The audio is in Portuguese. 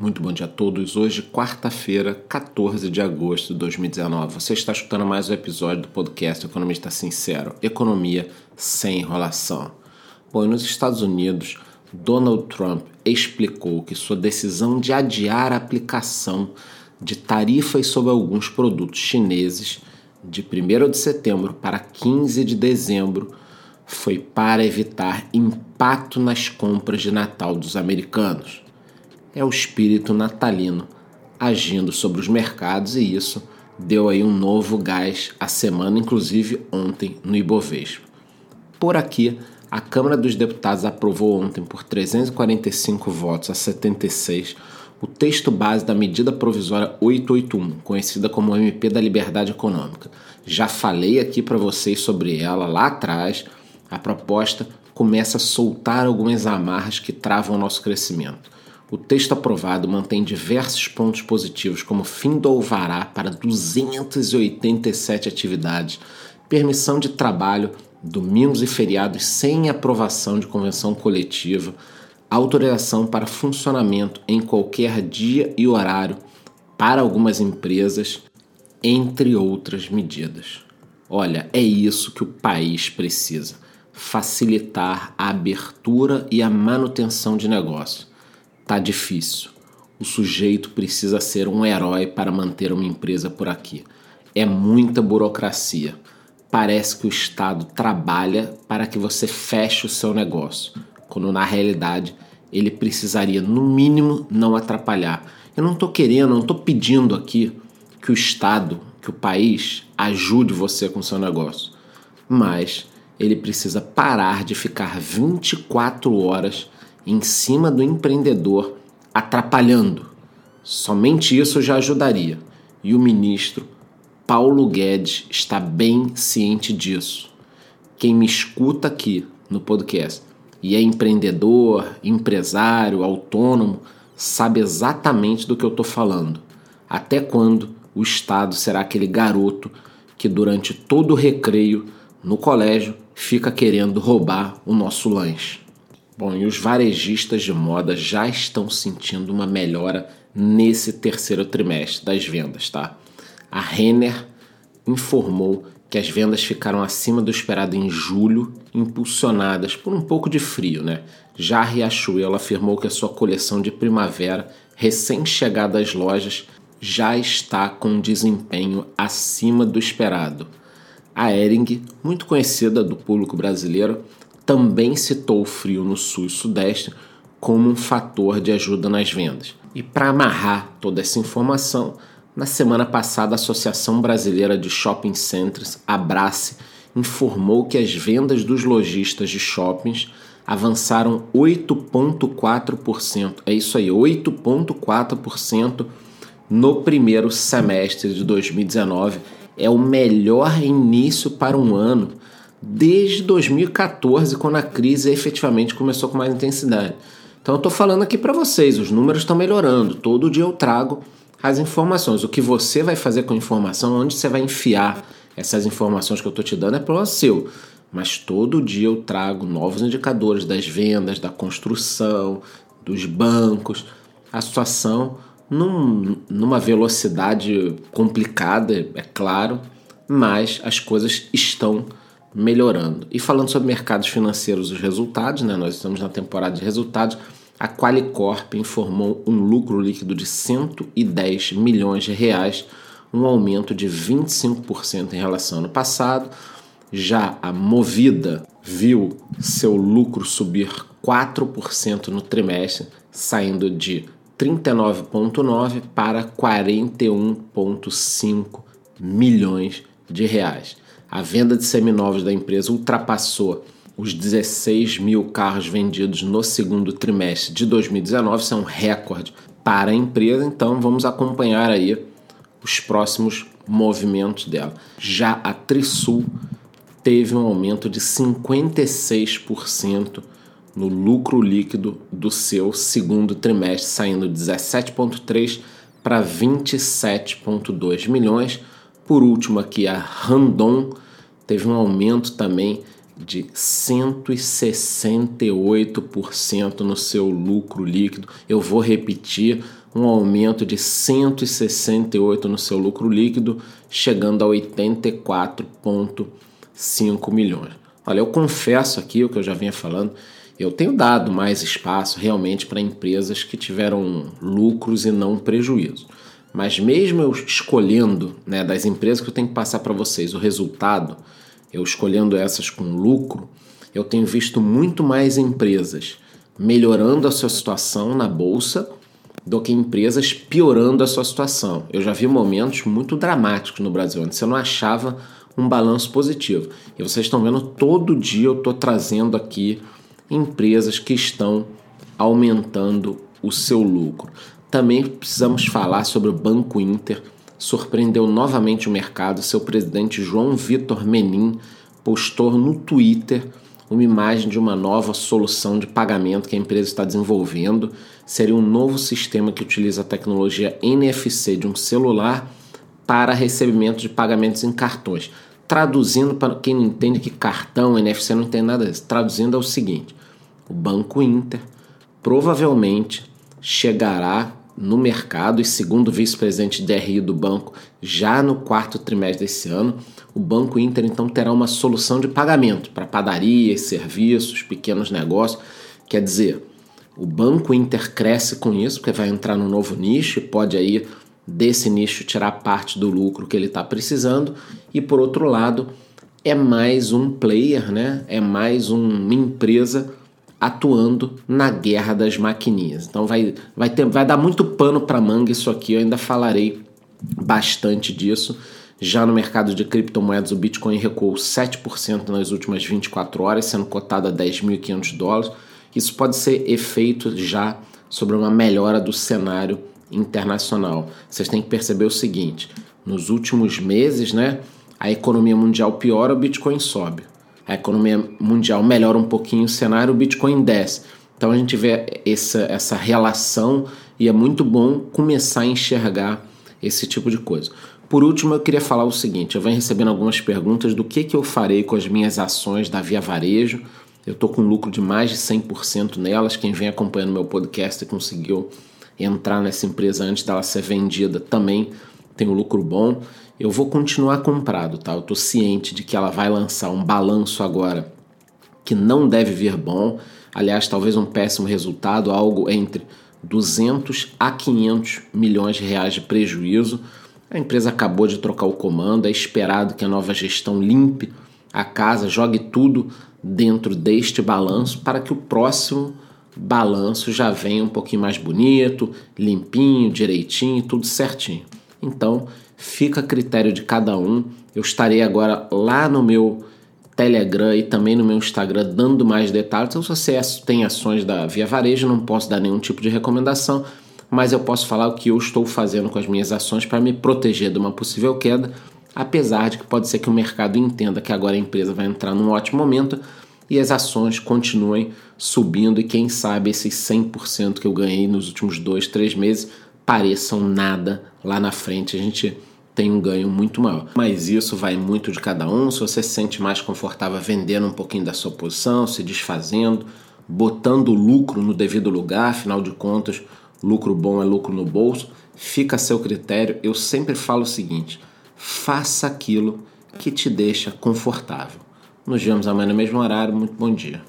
Muito bom dia a todos. Hoje, quarta-feira, 14 de agosto de 2019. Você está escutando mais um episódio do podcast Economista Sincero: Economia sem enrolação. Bom, nos Estados Unidos, Donald Trump explicou que sua decisão de adiar a aplicação de tarifas sobre alguns produtos chineses de 1 de setembro para 15 de dezembro foi para evitar impacto nas compras de Natal dos americanos é o espírito natalino agindo sobre os mercados e isso deu aí um novo gás à semana, inclusive ontem no Ibovespa. Por aqui, a Câmara dos Deputados aprovou ontem por 345 votos a 76 o texto base da medida provisória 881, conhecida como MP da Liberdade Econômica. Já falei aqui para vocês sobre ela lá atrás. A proposta começa a soltar algumas amarras que travam o nosso crescimento. O texto aprovado mantém diversos pontos positivos, como fim do alvará para 287 atividades, permissão de trabalho domingos e feriados sem aprovação de convenção coletiva, autorização para funcionamento em qualquer dia e horário para algumas empresas, entre outras medidas. Olha, é isso que o país precisa: facilitar a abertura e a manutenção de negócio Tá difícil. O sujeito precisa ser um herói para manter uma empresa por aqui. É muita burocracia. Parece que o Estado trabalha para que você feche o seu negócio, quando na realidade ele precisaria, no mínimo, não atrapalhar. Eu não estou querendo, não estou pedindo aqui que o Estado, que o país ajude você com o seu negócio, mas ele precisa parar de ficar 24 horas em cima do empreendedor, atrapalhando. Somente isso já ajudaria. E o ministro Paulo Guedes está bem ciente disso. Quem me escuta aqui no podcast e é empreendedor, empresário, autônomo, sabe exatamente do que eu estou falando. Até quando o Estado será aquele garoto que durante todo o recreio no colégio fica querendo roubar o nosso lanche? Bom, e os varejistas de moda já estão sentindo uma melhora nesse terceiro trimestre das vendas, tá? A Renner informou que as vendas ficaram acima do esperado em julho, impulsionadas por um pouco de frio, né? Já a Riachuelo afirmou que a sua coleção de primavera, recém-chegada às lojas, já está com desempenho acima do esperado. A Ering, muito conhecida do público brasileiro, também citou o frio no sul e sudeste como um fator de ajuda nas vendas. E para amarrar toda essa informação, na semana passada a Associação Brasileira de Shopping Centers, Abrace, informou que as vendas dos lojistas de shoppings avançaram 8,4%. É isso aí, 8,4% no primeiro semestre de 2019. É o melhor início para um ano desde 2014, quando a crise efetivamente começou com mais intensidade. Então eu estou falando aqui para vocês, os números estão melhorando. Todo dia eu trago as informações. O que você vai fazer com a informação, onde você vai enfiar essas informações que eu estou te dando é problema seu. Mas todo dia eu trago novos indicadores das vendas, da construção, dos bancos, a situação num, numa velocidade complicada, é claro, mas as coisas estão melhorando. E falando sobre mercados financeiros, os resultados, né? nós estamos na temporada de resultados, a Qualicorp informou um lucro líquido de 110 milhões de reais, um aumento de 25% em relação ao ano passado. Já a Movida viu seu lucro subir 4% no trimestre, saindo de 39,9 para 41,5 milhões de reais. A venda de seminovos da empresa ultrapassou os 16 mil carros vendidos no segundo trimestre de 2019, isso é um recorde para a empresa, então vamos acompanhar aí os próximos movimentos dela. Já a Trisul teve um aumento de 56% no lucro líquido do seu segundo trimestre, saindo de 17,3 para 27,2 milhões por último, aqui a Randon teve um aumento também de 168% no seu lucro líquido. Eu vou repetir, um aumento de 168 no seu lucro líquido, chegando a 84,5 milhões. Olha, eu confesso aqui o que eu já vinha falando, eu tenho dado mais espaço realmente para empresas que tiveram lucros e não prejuízo. Mas mesmo eu escolhendo, né, das empresas que eu tenho que passar para vocês o resultado, eu escolhendo essas com lucro, eu tenho visto muito mais empresas melhorando a sua situação na bolsa do que empresas piorando a sua situação. Eu já vi momentos muito dramáticos no Brasil, onde você não achava um balanço positivo. E vocês estão vendo, todo dia eu estou trazendo aqui empresas que estão aumentando o seu lucro. Também precisamos falar sobre o Banco Inter. Surpreendeu novamente o mercado. Seu presidente João Vitor Menin postou no Twitter uma imagem de uma nova solução de pagamento que a empresa está desenvolvendo. Seria um novo sistema que utiliza a tecnologia NFC de um celular para recebimento de pagamentos em cartões. Traduzindo para quem não entende que cartão, NFC não tem nada disso. Traduzindo é o seguinte: o Banco Inter provavelmente chegará no mercado e segundo o vice-presidente DRI do banco, já no quarto trimestre desse ano, o Banco Inter então terá uma solução de pagamento para padarias, serviços, pequenos negócios. Quer dizer, o Banco Inter cresce com isso, porque vai entrar num novo nicho e pode aí desse nicho tirar parte do lucro que ele está precisando. E por outro lado, é mais um player, né? é mais uma empresa atuando na guerra das maquininhas. Então vai, vai, ter, vai dar muito pano para manga isso aqui, eu ainda falarei bastante disso. Já no mercado de criptomoedas, o Bitcoin recuou 7% nas últimas 24 horas, sendo cotado a 10.500 dólares. Isso pode ser efeito já sobre uma melhora do cenário internacional. Vocês têm que perceber o seguinte: nos últimos meses, né, a economia mundial piora, o Bitcoin sobe a economia mundial melhora um pouquinho o cenário, o Bitcoin desce. Então a gente vê essa, essa relação e é muito bom começar a enxergar esse tipo de coisa. Por último, eu queria falar o seguinte: eu venho recebendo algumas perguntas do que, que eu farei com as minhas ações da Via Varejo. Eu estou com lucro de mais de 100% nelas. Quem vem acompanhando meu podcast conseguiu entrar nessa empresa antes dela ser vendida também tem um lucro bom eu vou continuar comprado, tá? Eu tô ciente de que ela vai lançar um balanço agora que não deve vir bom, aliás, talvez um péssimo resultado, algo entre 200 a 500 milhões de reais de prejuízo. A empresa acabou de trocar o comando, é esperado que a nova gestão limpe a casa, jogue tudo dentro deste balanço para que o próximo balanço já venha um pouquinho mais bonito, limpinho, direitinho, tudo certinho. Então, fica a critério de cada um. Eu estarei agora lá no meu Telegram e também no meu Instagram dando mais detalhes. Então, se você tem ações da Via Varejo, não posso dar nenhum tipo de recomendação, mas eu posso falar o que eu estou fazendo com as minhas ações para me proteger de uma possível queda, apesar de que pode ser que o mercado entenda que agora a empresa vai entrar num ótimo momento e as ações continuem subindo e quem sabe esses 100% que eu ganhei nos últimos dois, três meses pareçam nada lá na frente. A gente tem um ganho muito maior. Mas isso vai muito de cada um. Se você se sente mais confortável vendendo um pouquinho da sua posição, se desfazendo, botando o lucro no devido lugar, afinal de contas, lucro bom é lucro no bolso, fica a seu critério. Eu sempre falo o seguinte: faça aquilo que te deixa confortável. Nos vemos amanhã no mesmo horário. Muito bom dia.